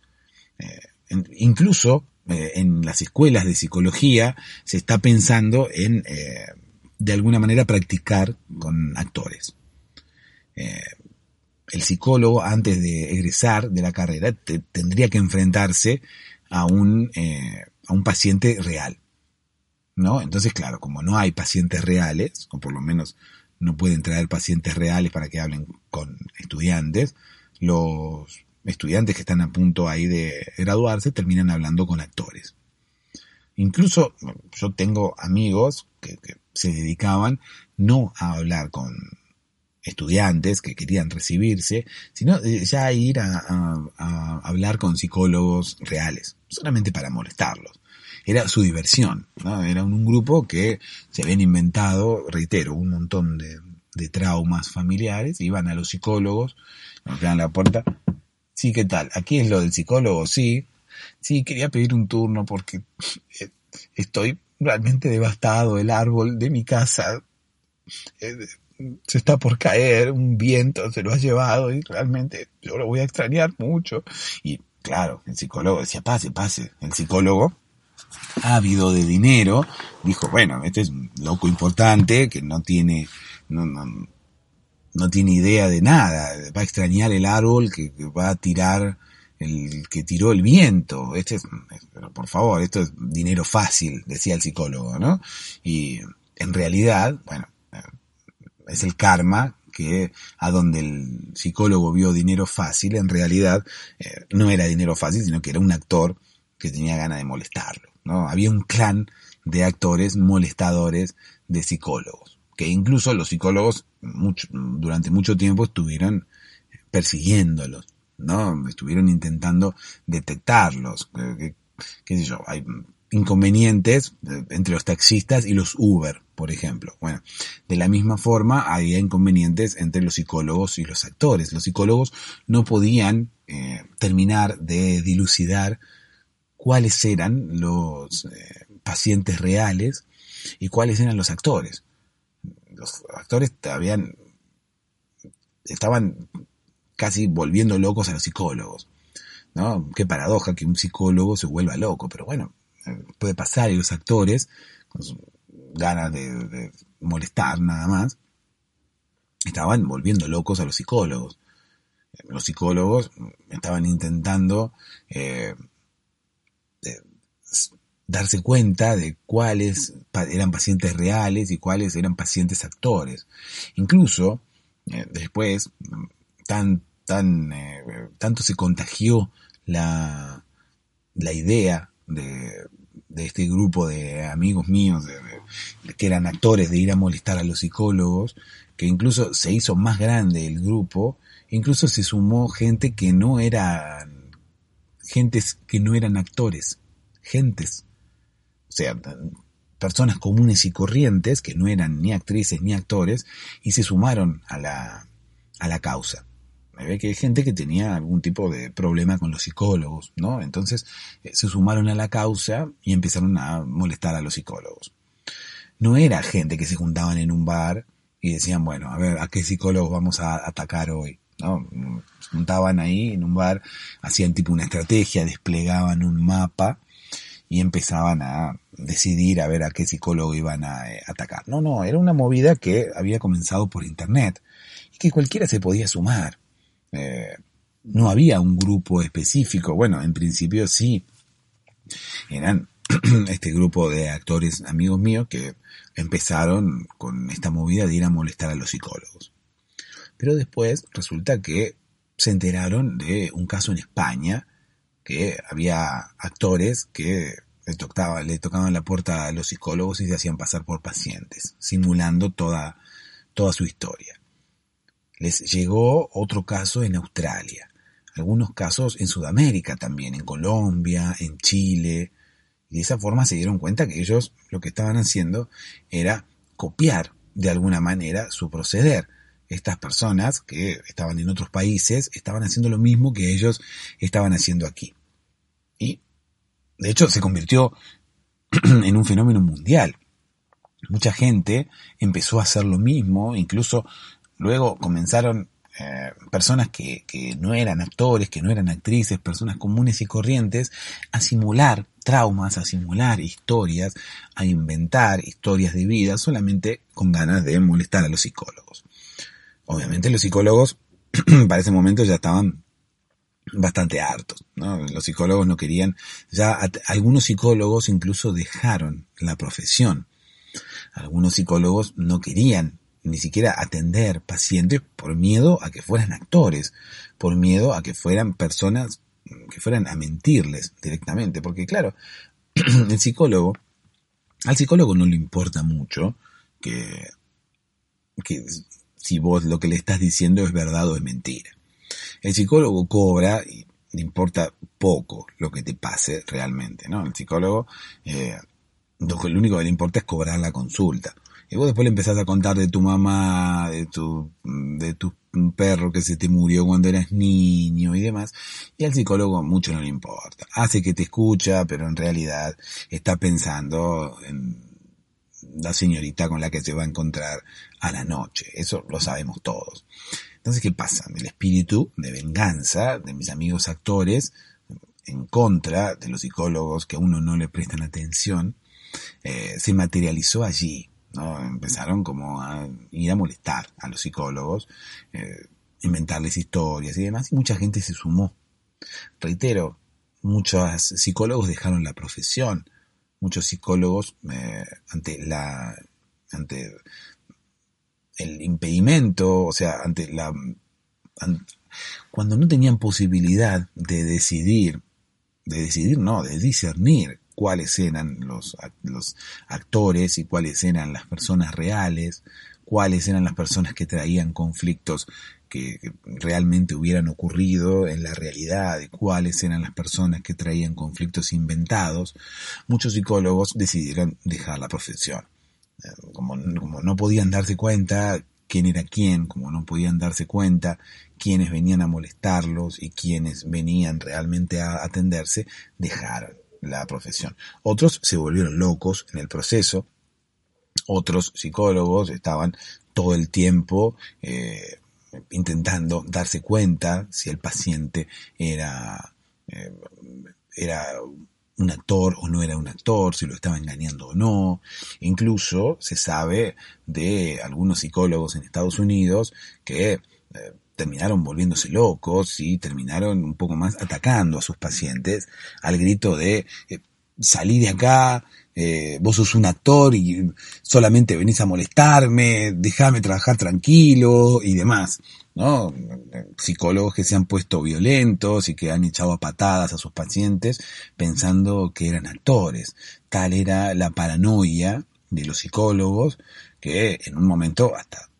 incluso en las escuelas de psicología se está pensando en de alguna manera practicar con actores. Eh, el psicólogo, antes de egresar de la carrera, tendría que enfrentarse a un, eh, a un paciente real. ¿No? Entonces, claro, como no hay pacientes reales, o por lo menos no pueden traer pacientes reales para que hablen con estudiantes, los estudiantes que están a punto ahí de graduarse terminan hablando con actores. Incluso yo tengo amigos que se dedicaban no a hablar con estudiantes que querían recibirse, sino ya ir a, hablar con psicólogos reales, solamente para molestarlos. Era su diversión, Era un grupo que se habían inventado, reitero, un montón de, traumas familiares, iban a los psicólogos, golpeaban la puerta, sí, ¿qué tal? ¿Aquí es lo del psicólogo? Sí, sí, quería pedir un turno porque eh, estoy realmente devastado, el árbol de mi casa eh, se está por caer, un viento se lo ha llevado y realmente yo lo voy a extrañar mucho. Y claro, el psicólogo decía, pase, pase. El psicólogo, ávido de dinero, dijo, bueno, este es un loco importante que no tiene, no, no, no tiene idea de nada, va a extrañar el árbol que va a tirar el que tiró el viento. Este es, pero por favor, esto es dinero fácil, decía el psicólogo, ¿no? Y en realidad, bueno, eh, es el karma que a donde el psicólogo vio dinero fácil, en realidad eh, no era dinero fácil, sino que era un actor que tenía ganas de molestarlo, Había un clan de actores molestadores de psicólogos, que incluso los psicólogos durante mucho tiempo estuvieron persiguiéndolos. ¿no? Estuvieron intentando detectarlos. ¿Qué, sé? Hay inconvenientes eh, entre los taxistas y los Uber, por ejemplo. Bueno, de la misma forma había inconvenientes entre los psicólogos y los actores. Los psicólogos no podían eh, terminar de dilucidar cuáles eran los eh, pacientes reales y cuáles eran los actores. Los actores habían, estaban casi volviendo locos a los psicólogos. ¿no? Qué paradoja que un psicólogo se vuelva loco, pero bueno, puede pasar y los actores, con ganas de, molestar nada más, estaban volviendo locos a los psicólogos. Los psicólogos estaban intentando eh, darse cuenta de cuáles eran pacientes reales y cuáles eran pacientes actores. Incluso, eh, después, tan, tan, eh, tanto se contagió la, la idea de, de, este grupo de amigos míos que eran actores de ir a molestar a los psicólogos, que incluso se hizo más grande el grupo, incluso se sumó gente que no eran, gentes que no eran actores, gentes, o sea, personas comunes y corrientes que no eran ni actrices ni actores y se sumaron a la, a la causa ve que hay gente que tenía algún tipo de problema con los psicólogos, ¿no? Entonces eh, se sumaron a la causa y empezaron a molestar a los psicólogos. No era gente que se juntaban en un bar y decían, bueno, a ver, ¿a qué psicólogos vamos a atacar hoy? ¿No? Se juntaban ahí en un bar, hacían tipo una estrategia, desplegaban un mapa y empezaban a decidir a ver a qué psicólogo iban a eh, atacar. No, no, era una movida que había comenzado por internet y que cualquiera se podía sumar. Eh, no había un grupo específico. Bueno, en principio sí. Eran este grupo de actores amigos míos que empezaron con esta movida de ir a molestar a los psicólogos. Pero después resulta que se enteraron de un caso en España que había actores que le, tocaba, le tocaban la puerta a los psicólogos y se hacían pasar por pacientes, simulando toda, toda su historia. Les llegó otro caso en Australia, algunos casos en Sudamérica también, en Colombia, en Chile, y de esa forma se dieron cuenta que ellos lo que estaban haciendo era copiar de alguna manera su proceder. Estas personas que estaban en otros países estaban haciendo lo mismo que ellos estaban haciendo aquí. De hecho, se convirtió en un fenómeno mundial. Mucha gente empezó a hacer lo mismo, incluso luego comenzaron eh, personas que, no eran actores, que no eran actrices, personas comunes y corrientes, a simular traumas, a simular historias, a inventar historias de vida solamente con ganas de molestar a los psicólogos. Obviamente los psicólogos para ese momento ya estaban bastante hartos, ¿no? Los psicólogos no querían, ya algunos psicólogos incluso dejaron la profesión. Algunos psicólogos no querían ni siquiera atender pacientes por miedo a que fueran actores, por miedo a que fueran personas que fueran a mentirles directamente, porque claro, el psicólogo, al psicólogo no le importa mucho que, que si vos lo que le estás diciendo es verdad o es mentira. El psicólogo cobra y le importa poco lo que te pase realmente, ¿no? El psicólogo, eh, lo, único que le importa es cobrar la consulta. Y vos después le empezás a contar de tu mamá, de tu, de tu perro que se te murió cuando eras niño y demás. Y al psicólogo mucho no le importa. Hace que te escucha, pero en realidad está pensando en la señorita con la que se va a encontrar a la noche. Eso lo sabemos todos. Entonces, ¿qué pasa? El espíritu de venganza de mis amigos actores en contra de los psicólogos que a uno no le prestan atención, eh, se materializó allí. ¿no? Empezaron como a ir a molestar a los psicólogos, eh, inventarles historias y demás, y mucha gente se sumó. Reitero, muchos psicólogos dejaron la profesión, muchos psicólogos eh, ante la ante el impedimento, o sea, ante la cuando no tenían posibilidad de decidir, de decidir no, de discernir cuáles eran los, los actores y cuáles eran las personas reales, cuáles eran las personas que traían conflictos que, realmente hubieran ocurrido en la realidad, y cuáles eran las personas que traían conflictos inventados, muchos psicólogos decidieron dejar la profesión. Como, como no podían darse cuenta quién era quién, como no podían darse cuenta quiénes venían a molestarlos y quiénes venían realmente a atenderse, dejaron la profesión. Otros se volvieron locos en el proceso, otros psicólogos estaban todo el tiempo eh, intentando darse cuenta si el paciente era, eh, era un actor o no era un actor, si lo estaba engañando o no. Incluso se sabe de algunos psicólogos en Estados Unidos que eh, terminaron volviéndose locos y terminaron un poco más atacando a sus pacientes al grito de eh, salí de acá, eh, vos sos un actor y solamente venís a molestarme, déjame trabajar tranquilo y demás. ¿No? Psicólogos que se han puesto violentos y que han echado a patadas a sus pacientes pensando que eran actores. Tal era la paranoia de los psicólogos que en un momento hasta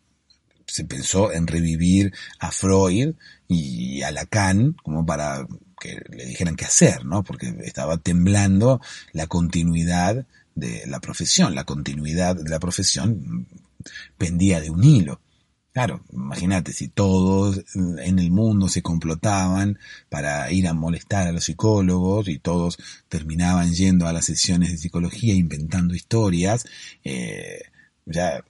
se pensó en revivir a Freud y a Lacan como para que le dijeran qué hacer, ¿no? Porque estaba temblando la continuidad de la profesión, la continuidad de la profesión pendía de un hilo. Claro, imagínate si todos en el mundo se complotaban para ir a molestar a los psicólogos y todos terminaban yendo a las sesiones de psicología inventando historias, eh, ya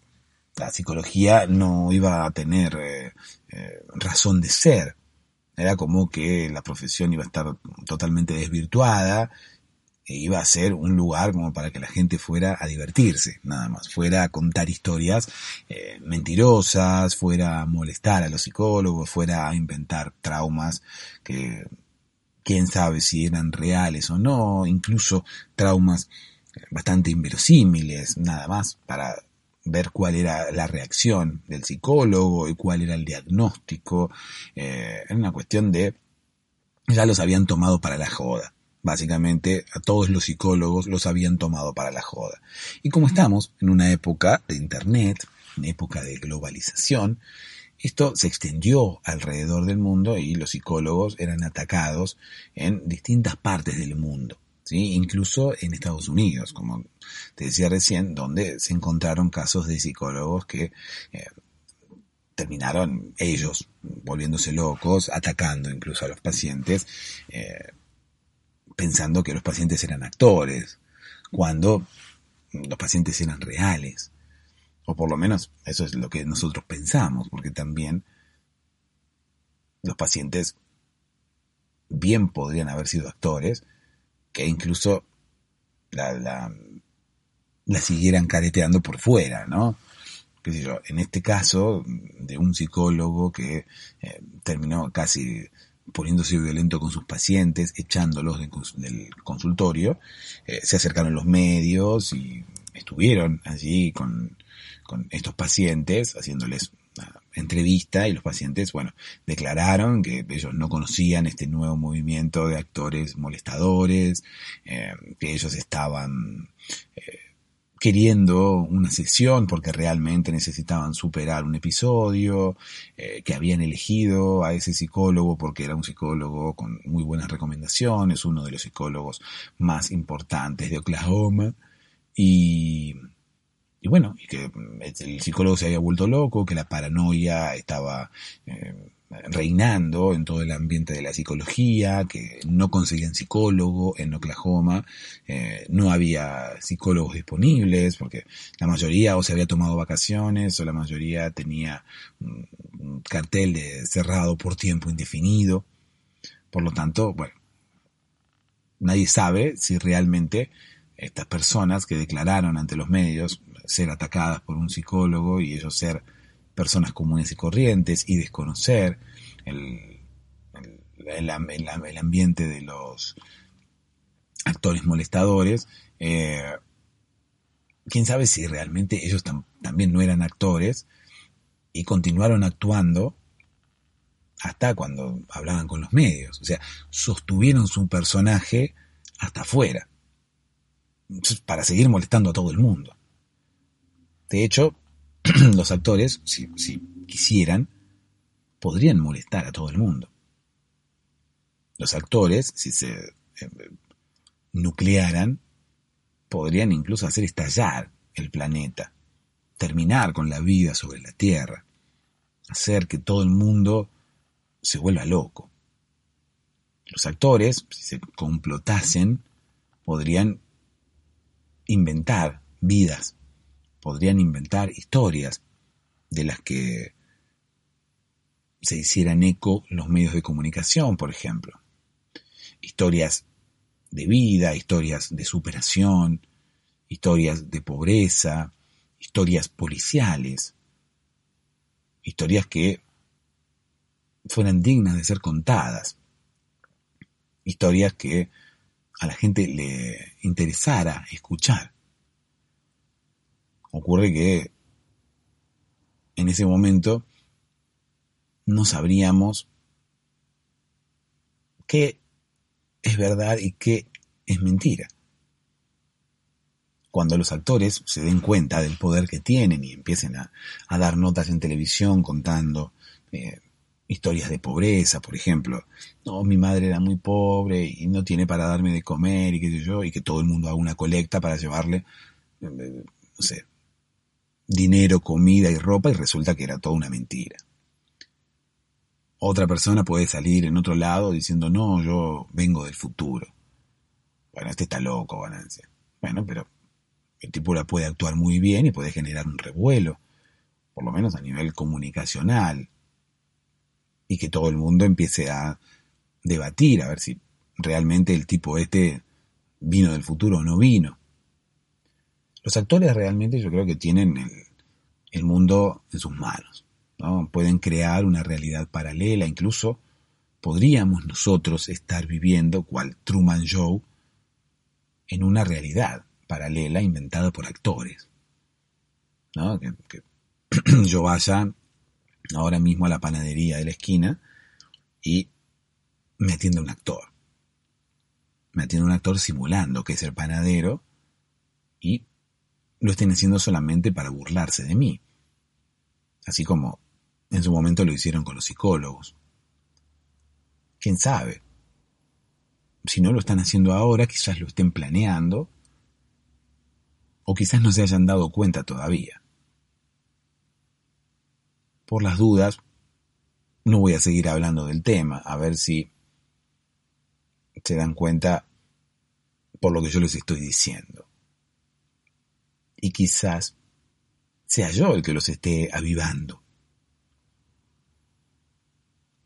la psicología no iba a tener eh, eh, razón de ser. Era como que la profesión iba a estar totalmente desvirtuada iba a ser un lugar como para que la gente fuera a divertirse, nada más, fuera a contar historias eh, mentirosas, fuera a molestar a los psicólogos, fuera a inventar traumas que quién sabe si eran reales o no, incluso traumas bastante inverosímiles, nada más, para ver cuál era la reacción del psicólogo y cuál era el diagnóstico. Eh, era una cuestión de ya los habían tomado para la joda. Básicamente a todos los psicólogos los habían tomado para la joda. Y como estamos en una época de Internet, una época de globalización, esto se extendió alrededor del mundo y los psicólogos eran atacados en distintas partes del mundo. ¿Sí? incluso en Estados Unidos, como te decía recién, donde se encontraron casos de psicólogos que eh, terminaron ellos volviéndose locos, atacando incluso a los pacientes, eh, pensando que los pacientes eran actores, cuando los pacientes eran reales. O por lo menos eso es lo que nosotros pensamos, porque también los pacientes bien podrían haber sido actores, que incluso la, la, siguieran careteando por fuera, ¿no? Qué yo, en este caso de un psicólogo que eh, terminó casi poniéndose violento con sus pacientes, echándolos del consultorio, eh, se acercaron los medios y estuvieron allí con, con estos pacientes, haciéndoles una entrevista y los pacientes, bueno, declararon que ellos no conocían este nuevo movimiento de actores molestadores, eh, que ellos estaban eh, queriendo una sesión porque realmente necesitaban superar un episodio, eh, que habían elegido a ese psicólogo porque era un psicólogo con muy buenas recomendaciones, uno de los psicólogos más importantes de Oklahoma, y y bueno, y que el psicólogo se había vuelto loco, que la paranoia estaba eh, reinando en todo el ambiente de la psicología, que no conseguían psicólogo en Oklahoma, eh, no había psicólogos disponibles, porque la mayoría o se había tomado vacaciones o la mayoría tenía un cartel de cerrado por tiempo indefinido. Por lo tanto, bueno, nadie sabe si realmente estas personas que declararon ante los medios ser atacadas por un psicólogo y ellos ser personas comunes y corrientes y desconocer el, el, ambiente de los actores molestadores, eh, quién sabe si realmente ellos también no eran actores y continuaron actuando hasta cuando hablaban con los medios. O sea, sostuvieron su personaje hasta afuera para seguir molestando a todo el mundo. De hecho, los actores, si, quisieran, podrían molestar a todo el mundo. Los actores, si se eh, nuclearan, podrían incluso hacer estallar el planeta, terminar con la vida sobre la Tierra, hacer que todo el mundo se vuelva loco. Los actores, si se complotasen, podrían inventar vidas podrían inventar historias de las que se hicieran eco los medios de comunicación, por ejemplo. Historias de vida, historias de superación, historias de pobreza, historias policiales, historias que fueran dignas de ser contadas, historias que a la gente le interesara escuchar. Ocurre que en ese momento no sabríamos qué es verdad y qué es mentira. Cuando los actores se den cuenta del poder que tienen y empiecen a, dar notas en televisión contando eh, historias de pobreza, por ejemplo. No, mi madre era muy pobre y no tiene para darme de comer y qué sé yo, y que todo el mundo haga una colecta para llevarle, eh, no sé, dinero, comida y ropa y resulta que era toda una mentira. Otra persona puede salir en otro lado diciendo, no, yo vengo del futuro. Bueno, este está loco, Ganancia. Bueno, pero el tipo la puede actuar muy bien y puede generar un revuelo, por lo menos a nivel comunicacional, y que todo el mundo empiece a debatir a ver si realmente el tipo este vino del futuro o no vino. Los actores realmente yo creo que tienen el, mundo en sus manos. ¿no? Pueden crear una realidad paralela, incluso podríamos nosotros estar viviendo, cual Truman Show, en una realidad paralela inventada por actores. ¿no? Que, yo vaya ahora mismo a la panadería de la esquina y me atiende un actor. Me atiende un actor simulando que es el panadero y lo estén haciendo solamente para burlarse de mí. Así como en su momento lo hicieron con los psicólogos. ¿Quién sabe? Si no lo están haciendo ahora, quizás lo estén planeando o quizás no se hayan dado cuenta todavía. Por las dudas, no voy a seguir hablando del tema, a ver si se dan cuenta por lo que yo les estoy diciendo. Y quizás sea yo el que los esté avivando.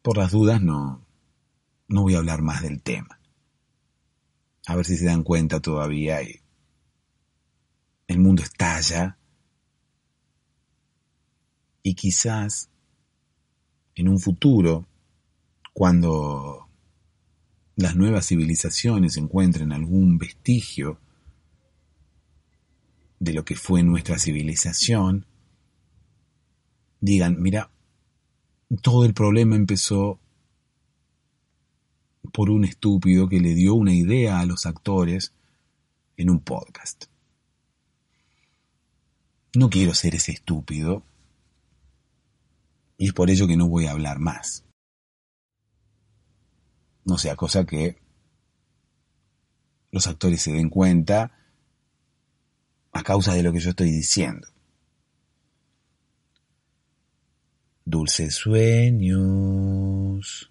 Por las dudas no, no voy a hablar más del tema. A ver si se dan cuenta todavía el mundo estalla y quizás en un futuro, cuando las nuevas civilizaciones encuentren algún vestigio de lo que fue nuestra civilización, digan, mira, todo el problema empezó por un estúpido que le dio una idea a los actores en un podcast. No quiero ser ese estúpido, y es por ello que no voy a hablar más. No sea cosa que los actores se den cuenta a causa de lo que yo estoy diciendo. Dulces sueños.